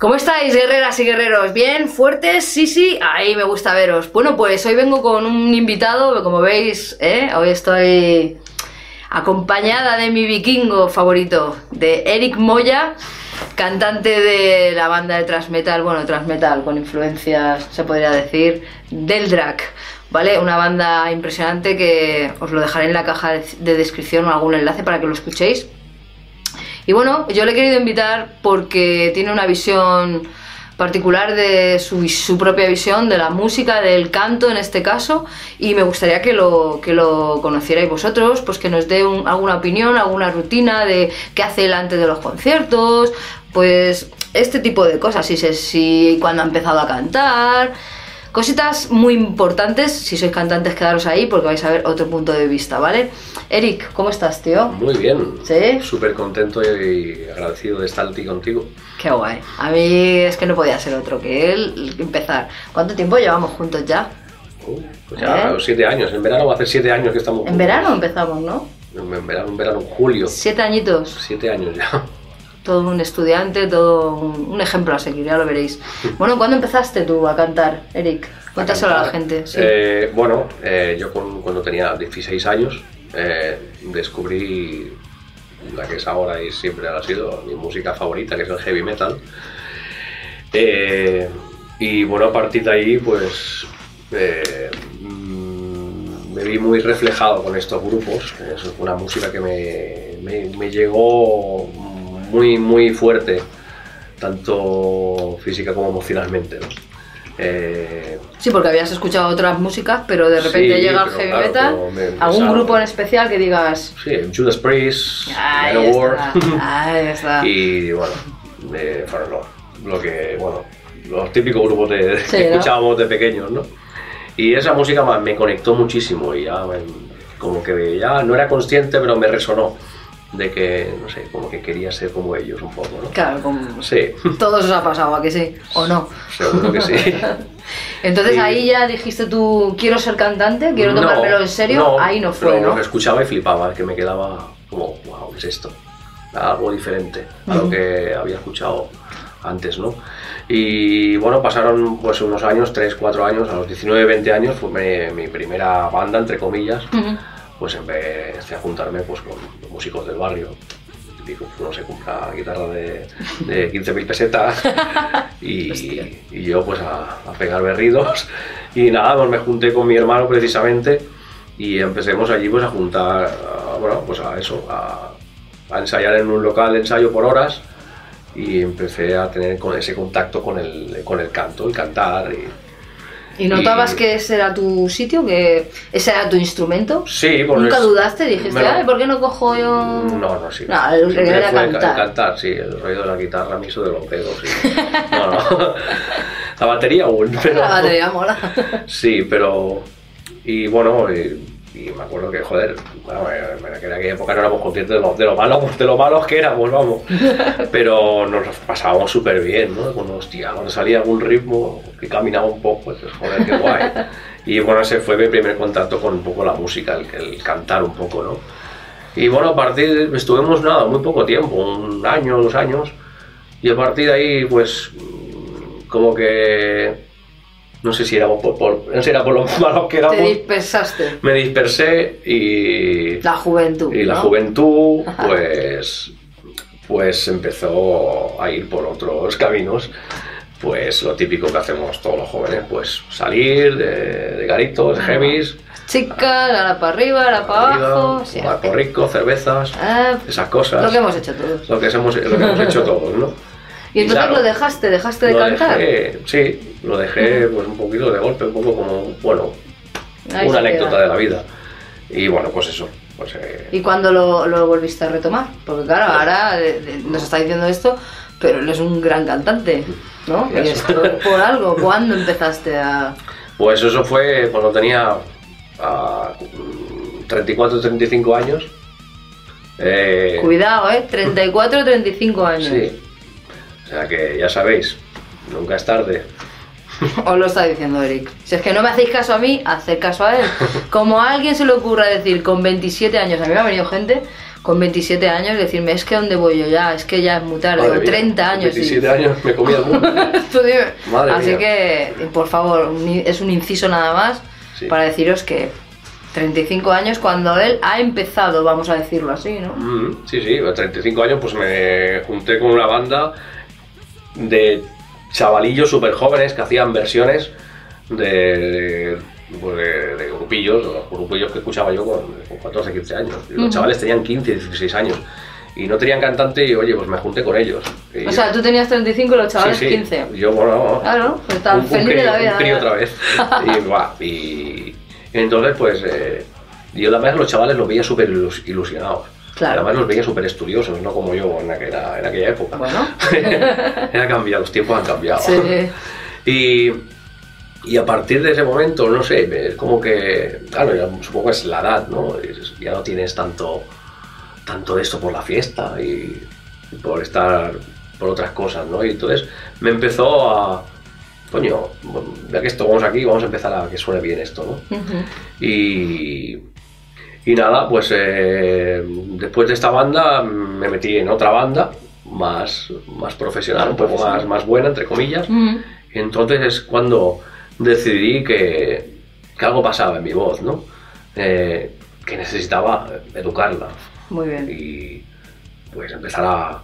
¿Cómo estáis, guerreras y guerreros? ¿Bien? ¿Fuertes? Sí, sí, ahí me gusta veros. Bueno, pues hoy vengo con un invitado, como veis, ¿eh? hoy estoy acompañada de mi vikingo favorito, de Eric Moya, cantante de la banda de transmetal, bueno, transmetal con influencias, se podría decir, del drag. ¿Vale? Una banda impresionante que os lo dejaré en la caja de descripción o algún enlace para que lo escuchéis. Y bueno, yo le he querido invitar porque tiene una visión particular de su, su, propia visión de la música, del canto en este caso, y me gustaría que lo, que lo conocierais vosotros, pues que nos dé alguna opinión, alguna rutina de qué hace él antes de los conciertos, pues este tipo de cosas, si, si cuando ha empezado a cantar, Cositas muy importantes, si sois cantantes quedaros ahí porque vais a ver otro punto de vista, ¿vale? Eric, ¿cómo estás, tío? Muy bien. ¿Sí? Súper contento y agradecido de estar aquí contigo. Qué guay. A mí es que no podía ser otro que él empezar. ¿Cuánto tiempo llevamos juntos ya? Uh, pues ya ¿Eh? siete años. En verano va a hacer siete años que estamos juntos. En verano empezamos, ¿no? En verano, en verano, en julio. Siete añitos. Siete años ya todo un estudiante, todo un, ejemplo a seguir, ya lo veréis. Bueno, ¿cuándo empezaste tú a cantar, Eric? Cuéntaselo a, la gente. Eh, bueno, eh, yo cuando tenía 16 años eh, descubrí la que es ahora y siempre ha sido mi música favorita, que es el heavy metal. y bueno, a partir de ahí, pues mm, me vi muy reflejado con estos grupos. Es una música que me, me, me llegó muy, muy fuerte, tanto física como emocionalmente. ¿no? Eh, sí, porque habías escuchado otras músicas, pero de repente llega el heavy metal. ¿Algún grupo en especial que digas? Sí, Judas Priest, Manowar. Y bueno, fueron lo, que, bueno, los típicos grupos de, que escuchábamos de pequeños, ¿no? Y esa música me conectó muchísimo y ya, como que ya no era consciente, pero me resonó de que, no sé, como que quería ser como ellos un poco, ¿no? Claro, como... Sí. Todo eso ha pasado, ¿a que sí? ¿O no? Seguro que sí. Entonces ahí ya dijiste tú, quiero ser cantante, quiero tomármelo en serio, ahí no fue, ¿no? Lo escuchaba y flipaba, que me quedaba como, wow, ¿qué es esto? Algo diferente a lo que había escuchado antes, ¿no? Y bueno, pasaron pues unos años, 3, 4 años, a los 19, 20 años fue mi, primera banda, entre comillas, pues empecé a juntarme pues, con músicos del barrio. Digo, uno se compra guitarra de, de 15.000 pesetas y, y, yo pues a, pegar berridos. Y nada, pues me junté con mi hermano precisamente y empecemos allí pues a juntar, bueno, pues a eso, a, a, ensayar en un local de ensayo por horas y empecé a tener ese contacto con el, con el canto, el cantar y, ¿Y notabas que ese era tu sitio? ¿Que ese era tu instrumento? Sí, pues ¿Nunca dudaste? ¿Dijiste, Ay, ¿por qué no cojo yo...? No, no, sí. No, el que era cantar. cantar, sí. El ruido de la guitarra me hizo de los dedos, sí. No, no. La batería aún, pero... La batería mola. Sí, pero... Y bueno, y me acuerdo que, joder, bueno, en aquella época no éramos conscientes de lo, de lo malos de lo malos que éramos, vamos. Pero nos pasábamos súper bien, ¿no? Cuando, hostia, cuando salía algún ritmo que caminaba un poco, pues joder, qué guay. Y bueno, ese fue mi primer contacto con un poco la música, el, el cantar un poco, ¿no? Y bueno, a partir, estuvimos nada, muy poco tiempo, un año, dos años, y a partir de ahí, pues, como que no sé si era por, por, no sé, era por lo malos que éramos. Te dispersaste. Me dispersé y. La juventud. Y la juventud, pues. Pues empezó a ir por otros caminos. Pues lo típico que hacemos todos los jóvenes, pues salir de, de garitos, de heavies. Chica, la para arriba, la para abajo. Sí, rico, cervezas, ah, esas cosas. Lo que hemos hecho todos. Lo que hemos, lo que hemos hecho todos, ¿no? ¿Y entonces lo dejaste? ¿Dejaste de cantar? sí, lo dejé pues un poquito de golpe, un poco como, bueno, una anécdota de la vida. Y bueno, pues eso. Pues, eh, ¿Y cuándo lo, lo, volviste a retomar? Porque claro, ahora nos está diciendo esto, pero él es un gran cantante, ¿no? Y esto por algo. ¿Cuándo empezaste a...? Pues eso fue cuando tenía 34, 35 años. Eh, Cuidado, ¿eh? 34, 35 años. Sí. O sea que ya sabéis, nunca es tarde. Os lo está diciendo Eric. Si es que no me hacéis caso a mí, haced caso a él. Como a alguien se le ocurra decir con 27 años, a mí me ha venido gente con 27 años decirme, es que ¿dónde voy yo ya? Es que ya es muy tarde, Madre o mía, 30 años. y- 27 años me comía el mundo. Así mía. que, por favor, es un inciso nada más Sí. para deciros que 35 años cuando él ha empezado, vamos a decirlo así, ¿no? Mm, sí, sí, a 35 años pues me junté con una banda de chavalillos súper jóvenes que hacían versiones de, pues, de- de grupillos, los grupillos que escuchaba yo con, con 14, 15 años. Y los chavales tenían 15, 16 años y no tenían cantante y oye, pues me junté con ellos. Y- O sea, tú tenías 35 y los chavales sí, sí, 15. Yo, bueno, Claro, pues están un- un felices de la vida. un crío ¿verdad? otra vez. Y, y entonces, pues, eh, yo además los chavales los veía súper ilus- ilusionados. Claro. Además los veía súper estudiosos, no como yo en aquella, en aquella época. Bueno. Era cambiado, los tiempos han cambiado. Sí. Y, y a partir de ese momento, no sé, es como que, claro, ya supongo que es la edad, ¿no? Ya no tienes tanto, tanto de esto por la fiesta y, y por estar por otras cosas, ¿no? Y entonces me empezó a, coño, ya que estamos aquí, vamos a empezar a que suene bien esto, ¿no? Ujú. Y, y nada, pues eh, después de esta banda me metí en otra banda más, más profesional, un poco más, más buena, entre comillas. Y entonces es cuando decidí que, que algo pasaba en mi voz, ¿no? Eh, que necesitaba educarla Muy bien. y pues empezar a,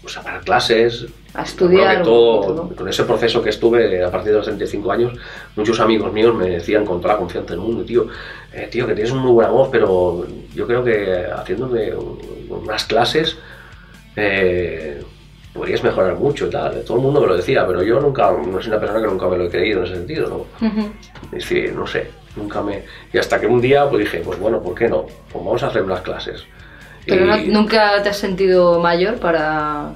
pues, a dar clases. A estudiar que un todo, con ese proceso que estuve a partir de los 35 años, muchos amigos míos me decían con toda la confianza del mundo, tío, eh, tío, que tienes una muy buena voz, pero yo creo que haciéndome un- unas clases eh, podrías mejorar mucho y tal. Todo el mundo me lo decía, pero yo nunca, no soy una persona que nunca me lo he creído en ese sentido, ¿no? Ujú. Es decir, no sé, nunca me... Y hasta que un día pues dije, pues bueno, ¿por qué no? Pues vamos a hacer unas clases. Pero no- nunca te has sentido mayor para...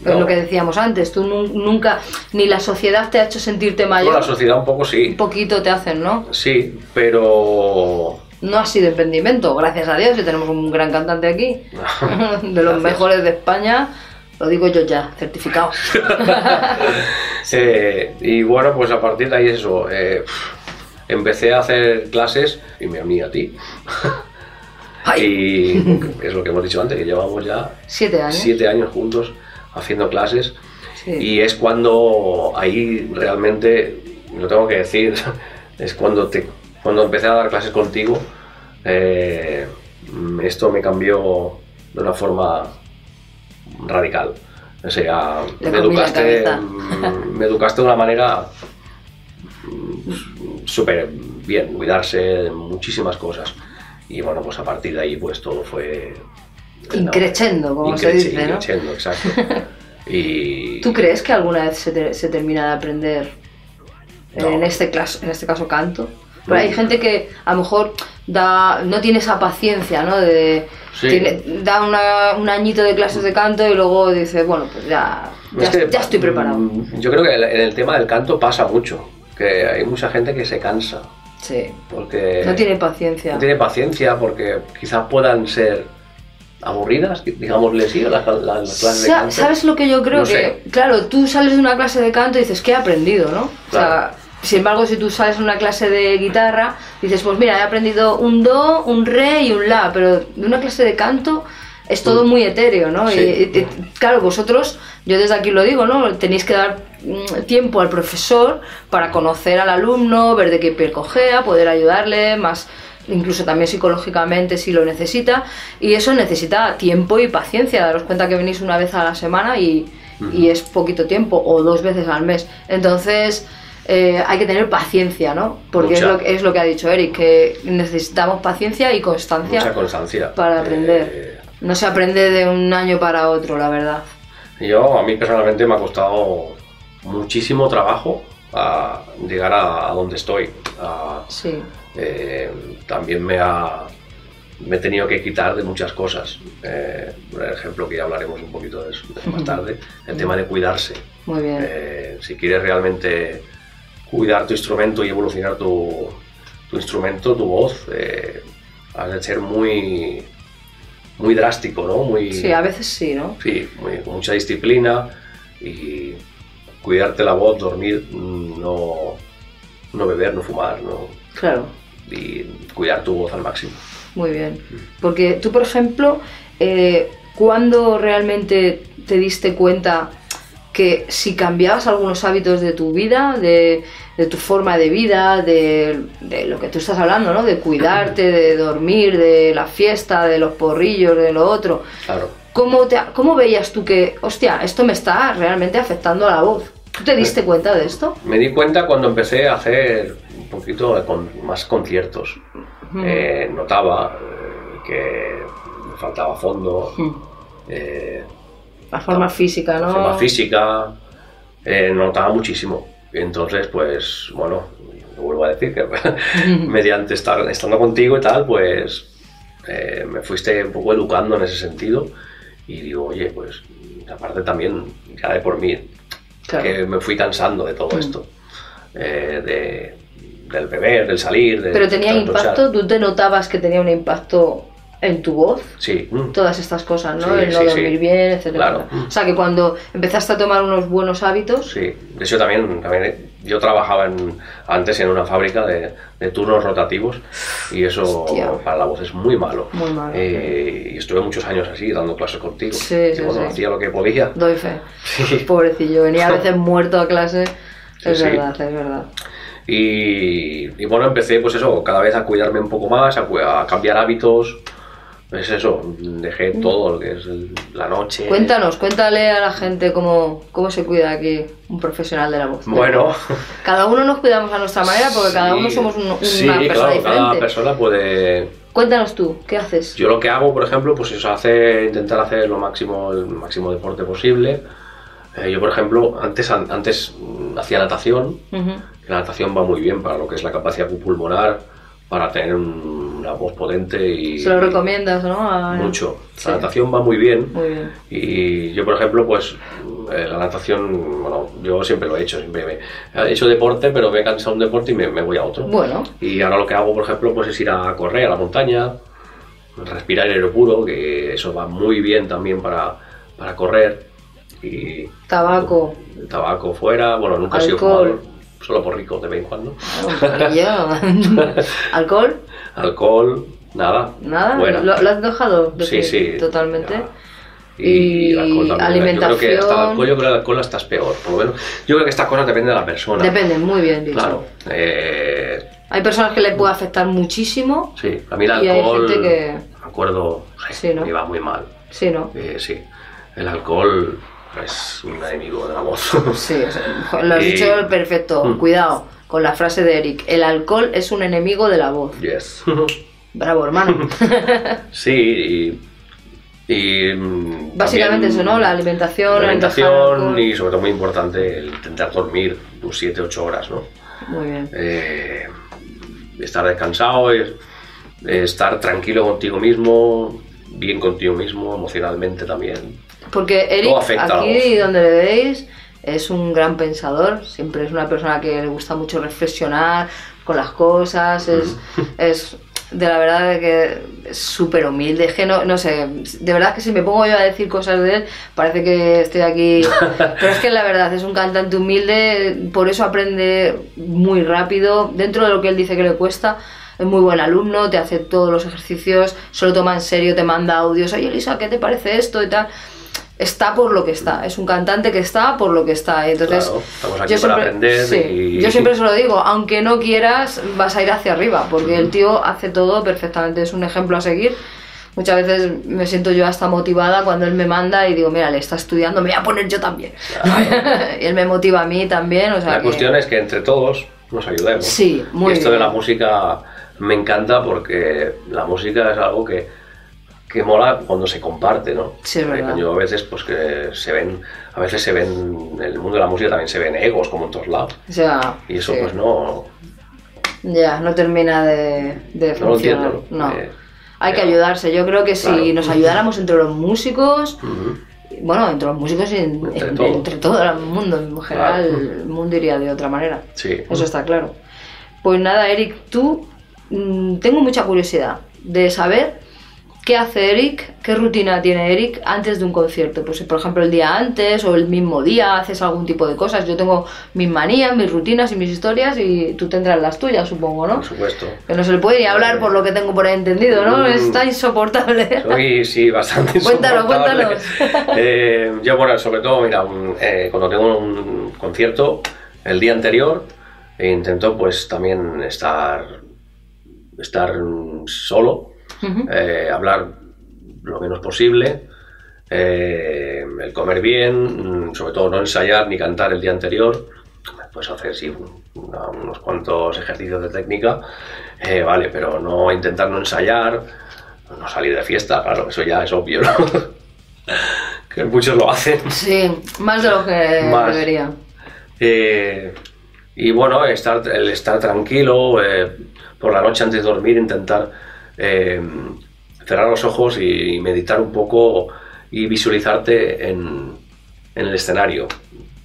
Es No. lo que decíamos antes, tú nu- nunca, ni la sociedad te ha hecho sentirte mayor, la sociedad un poco sí, un poquito te hacen, ¿no? sí, pero... No ha sido impedimento, gracias a Dios, y tenemos un gran cantante aquí, de los Gracias. mejores de España, lo digo yo ya, certificado. Eh, y bueno, pues a partir de ahí eso, eh, empecé a hacer clases y me uní a ti. Ay, Y es lo que hemos dicho antes, que llevamos ya siete años. siete años juntos haciendo clases. Sí. Y es cuando ahí realmente, lo tengo que decir, es cuando, te, cuando empecé a dar clases contigo, eh, esto me cambió de una forma radical. O sea, me educaste, mm, me educaste de una manera mm, súper bien, cuidarse de muchísimas cosas. Y bueno, pues a partir de ahí pues todo fue... Increchendo, como se dice, ¿no? increchendo, exacto. Y... ¿Tú crees que alguna vez se, te- se termina de aprender No. en, este caso, en este caso canto? Pero hay No. gente que a lo mejor da, no tiene esa paciencia, ¿no? De, Sí. tiene- da una- un añito de clases de canto y luego dice, bueno, pues ya, ya, Es que, ya estoy preparado. mm, Yo creo que en el tema del canto pasa mucho, que hay mucha gente que se cansa, Sí, porque no tiene paciencia. no tiene paciencia, porque quizás puedan ser aburridas, digámosle sí, las, las- las clases de canto. ¿Sabes lo que yo creo? No que, sé. claro, tú sales de una clase de canto y dices, ¿qué he aprendido, no? O sea, Claro. sin embargo, si tú sales de una clase de guitarra, dices, pues mira, he aprendido un do, un re y un la, pero de una clase de canto es todo Mm. muy etéreo, ¿no? Sí. Y, claro, vosotros, yo desde aquí lo digo, ¿no? Tenéis que dar mm, tiempo al profesor para conocer al alumno, ver de qué piel cojea, poder ayudarle más incluso también psicológicamente si lo necesita y eso necesita tiempo y paciencia. Daros cuenta que venís una vez a la semana y, y es poquito tiempo o dos veces al mes. Entonces eh, hay que tener paciencia no porque es lo, que- es lo que ha dicho Eric que necesitamos paciencia y constancia Mucha constancia. para aprender. Eh, no se aprende de un año para otro la verdad. Yo, a mí personalmente me ha costado muchísimo trabajo a llegar a, a donde estoy. a- sí eh, también me ha me he tenido que quitar de muchas cosas. Eh, por ejemplo, que ya hablaremos un poquito de eso más tarde, el tema de cuidarse. muy bien Eh, si quieres realmente cuidar tu instrumento y evolucionar tu, tu instrumento, tu voz, eh, has de ser muy, muy drástico, ¿no? Muy, sí a veces sí no sí, muy- con mucha disciplina y cuidarte la voz, dormir, mm, no, no beber, no fumar, no, claro y cuidar tu voz al máximo. Muy bien. Porque tú, por ejemplo, eh, ¿cuándo realmente te diste cuenta que si cambiabas algunos hábitos de tu vida, de, de tu forma de vida, de, de lo que tú estás hablando, ¿no? De cuidarte, de dormir, de la fiesta, de los porrillos, de lo otro. Claro. ¿Cómo, te, ¿Cómo veías tú que, hostia, esto me está realmente afectando a la voz? ¿Tú te diste cuenta de esto? Me di cuenta cuando empecé a hacer poquito con- más conciertos. Ujú. Eh, notaba eh, que me faltaba fondo, Mm. eh, La forma física, ¿no? forma física, eh, notaba muchísimo. Entonces, pues, bueno, lo vuelvo a decir que mediante estar estando contigo y tal, pues eh, me fuiste un poco educando en ese sentido. Y digo, oye, pues, aparte también, ya de por mí, Claro. que me fui cansando de todo Mm. esto. eh, de, del beber, del salir. De Pero tenía trasnochar. impacto, ¿tú te notabas que tenía un impacto en tu voz? Sí. mm. Todas estas cosas, ¿no? Sí, El no sí, dormir sí. bien, etcétera. Claro. etcétera. O sea, que cuando empezaste a tomar unos buenos hábitos, Sí, de hecho también, también yo trabajaba en- antes en una fábrica de, de turnos rotativos y eso Hostia. para la voz es muy malo. Muy malo, Eh, Y estuve muchos años así dando clases contigo. Sí, y sí. hacía lo que podía. doy fe. Sí. Pobrecillo, venía a veces muerto a clase. Es verdad, es verdad. Y, y bueno, empecé pues eso, cada vez a cuidarme un poco más, a, a cambiar hábitos. Es eso, dejé todo lo que es el- la noche. Cuéntanos, cuéntale a la gente cómo, cómo se cuida aquí un profesional de la voz. Bueno, Cada uno nos cuidamos a nuestra manera porque cada uno sí, somos un- una sí, persona claro, diferente. cada persona puede, Cuéntanos tú, ¿qué haces? Yo lo que hago, por ejemplo, pues es hacer, intentar hacer lo máximo, el máximo deporte posible. Eh, yo, por ejemplo, antes, an- antes mm, hacía natación. Ujú. que La natación va muy bien para lo que es la capacidad pulmonar, para tener un- una voz potente y Se lo recomiendas, ¿no? A- mucho. Sí. La natación va muy bien. Muy bien. Y yo, por ejemplo, pues eh, la natación, bueno, yo siempre lo he hecho, siempre me- he hecho deporte, pero me he cansado de un deporte y me, me voy a otro. Bueno, Y ahora lo que hago, por ejemplo, pues es ir a correr a la montaña, respirar aire puro, que eso va muy bien también para, para correr. Y tabaco. tabaco fuera, bueno, nunca he sido fumador, solo por rico de vez en cuando. Y yo. ¿Alcohol? Alcohol, nada. ¿Nada? Fuera. ¿Lo, lo has dejado? Sí, sí. Totalmente. ya. Y alcohol también. Yo creo que hasta el alimentación. alcohol, yo creo que el alcohol hasta es peor. Por lo menos, yo creo que estas cosas dependen de la persona. Depende, muy bien dicho. Claro. Eh, Hay personas que le puede afectar muchísimo. sí, a mí el Y hay alcohol, gente que- me acuerdo, Sí, ¿no? me iba muy mal. Sí, ¿no? Eh, sí, el alcohol es un enemigo de la voz. Sí, lo has Y- dicho perfecto. Mm. Cuidado con la frase de Eric. El alcohol es un enemigo de la voz. yes. Bravo, hermano. sí, y, y, mm, Básicamente eso, ¿no? La alimentación, la alimentación y sobre todo muy importante el intentar dormir tus 7-8 horas, ¿no? Muy bien. Eh, estar descansado, es- estar tranquilo contigo mismo, bien contigo mismo, emocionalmente también. Porque Eric, aquí donde le veis, es un gran pensador. Siempre es una persona que le gusta mucho reflexionar con las cosas. Es, es de la verdad de que es súper humilde. Es que no, no sé, de verdad que si me pongo yo a decir cosas de él, parece que estoy aquí. Pero es que la verdad es un cantante humilde, por eso aprende muy rápido. Dentro de lo que él dice que le cuesta. Es muy buen alumno, te hace todos los ejercicios, solo toma en serio, te manda audios. Oye, Elisa, ¿qué te parece esto? Y tal está por lo que está, es un cantante que está por lo que está. Entonces, Claro, estamos aquí para aprender sí, y- yo siempre se lo digo, aunque no quieras, vas a ir hacia arriba, porque el tío hace todo perfectamente, es un ejemplo a seguir. Muchas veces me siento yo hasta motivada cuando él me manda y digo, mira, le está estudiando, me voy a poner yo también. y él me motiva a mí también, o sea La que- cuestión es que entre todos nos ayudemos. Sí, muy y esto bien. de la música me encanta porque la música es algo que, que mola cuando se comparte, ¿no? Sí, es Eh, verdad. Yo a veces pues que se ven, a veces se ven, en el mundo de la música también se ven egos como en todos lados. sea, Y eso sí. pues no, Ya, no termina de, de no lo funcionar. entiendo, ¿no? No. Eh, Hay que pero- ayudarse. Yo creo que si Claro. nos ayudáramos entre los músicos, bueno, entre los músicos y en- Entre en- todo. entre todo el mundo en general, Claro. el mundo iría de otra manera. Sí. Eso está claro. Pues nada, Eric, tú mm, tengo mucha curiosidad de saber ¿Qué hace Eric? ¿Qué rutina tiene Eric antes de un concierto? Pues por ejemplo el día antes o el mismo día haces algún tipo de cosas. Yo tengo mis manías, mis rutinas y mis historias y tú tendrás las tuyas, supongo, ¿no? Por supuesto. Que no se le puede ni hablar por lo que tengo por ahí entendido, ¿no? Mm. Está insoportable. Soy, sí, bastante Cuéntalo, insoportable. cuéntanos. Eh, yo, bueno, sobre todo, mira, un- eh, cuando tengo un concierto, el día anterior, intento pues también estar, estar mm, eh, hablar lo menos posible, eh, el comer bien, mm, sobre todo no ensayar ni cantar el día anterior, pues hacer sí, una- unos cuantos ejercicios de técnica, eh, vale, pero no intentar no ensayar, no salir de fiesta, claro, eso ya es obvio, ¿no? que muchos lo hacen. Sí, más de lo que Más. debería. Eh, y bueno, estar, el estar tranquilo, por la noche antes de dormir, intentar eh, cerrar los ojos y meditar un poco y visualizarte en, en el escenario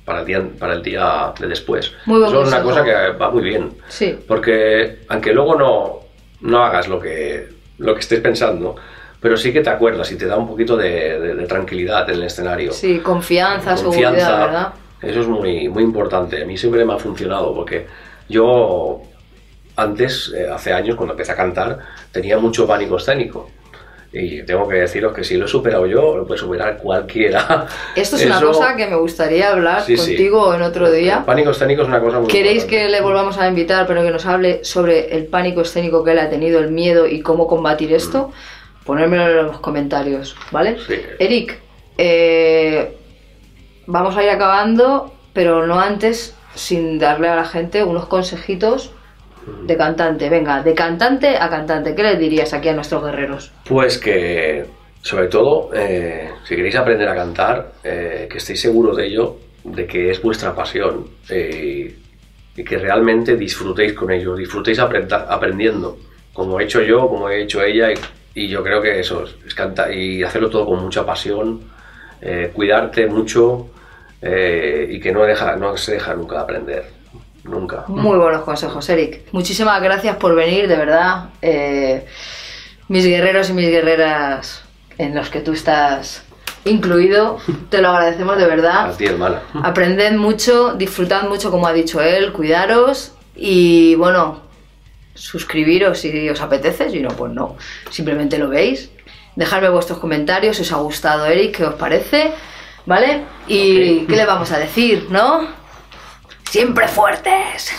para el día, para el día de después. Muy Eso es una cosa que va muy bien, Sí. porque aunque luego no, no hagas lo que, lo que estés pensando, pero sí que te acuerdas y te da un poquito de, de- de tranquilidad en el escenario. Sí, confianza, Confianza. seguridad, ¿verdad? Eso es muy, muy importante. A mí siempre me ha funcionado porque yo antes, eh, hace años, cuando empecé a cantar, tenía mucho pánico escénico. Y tengo que deciros que si lo he superado yo, lo puede superar cualquiera. Esto es una Eso- cosa que me gustaría hablar Sí, sí. contigo en otro El día. pánico escénico es una cosa muy ¿Queréis importante. que le volvamos a invitar, pero que nos hable sobre el pánico escénico que él ha tenido, el miedo y cómo combatir esto? Ponérmelo en los comentarios, ¿vale? Sí. Eric, eh, vamos a ir acabando, pero no antes sin darle a la gente unos consejitos de cantante. Venga, de cantante a cantante, ¿qué les dirías aquí a nuestros guerreros? Pues que, sobre todo, eh, si queréis aprender a cantar, eh, que estéis seguros de ello, de que es vuestra pasión eh, y que realmente disfrutéis con ello, disfrutéis aprendiendo, como he hecho yo, como he hecho ella, y, yo creo que eso es, cantar y hacerlo todo con mucha pasión, cuidarte mucho y que no, deja, no se deja nunca de aprender, nunca. Muy buenos consejos, Eric. Muchísimas gracias por venir, de verdad. Eh, mis guerreros y mis guerreras en los que tú estás incluido, te lo agradecemos de A verdad. ti, hermana. Aprended mucho, disfrutad mucho, como ha dicho él, cuidaros y bueno, suscribiros si os apetece, si no, pues no. Simplemente lo veis. Dejadme vuestros comentarios si os ha gustado Eric, qué os parece, ¿vale? Y qué le vamos a decir, ¿no? Siempre fuertes.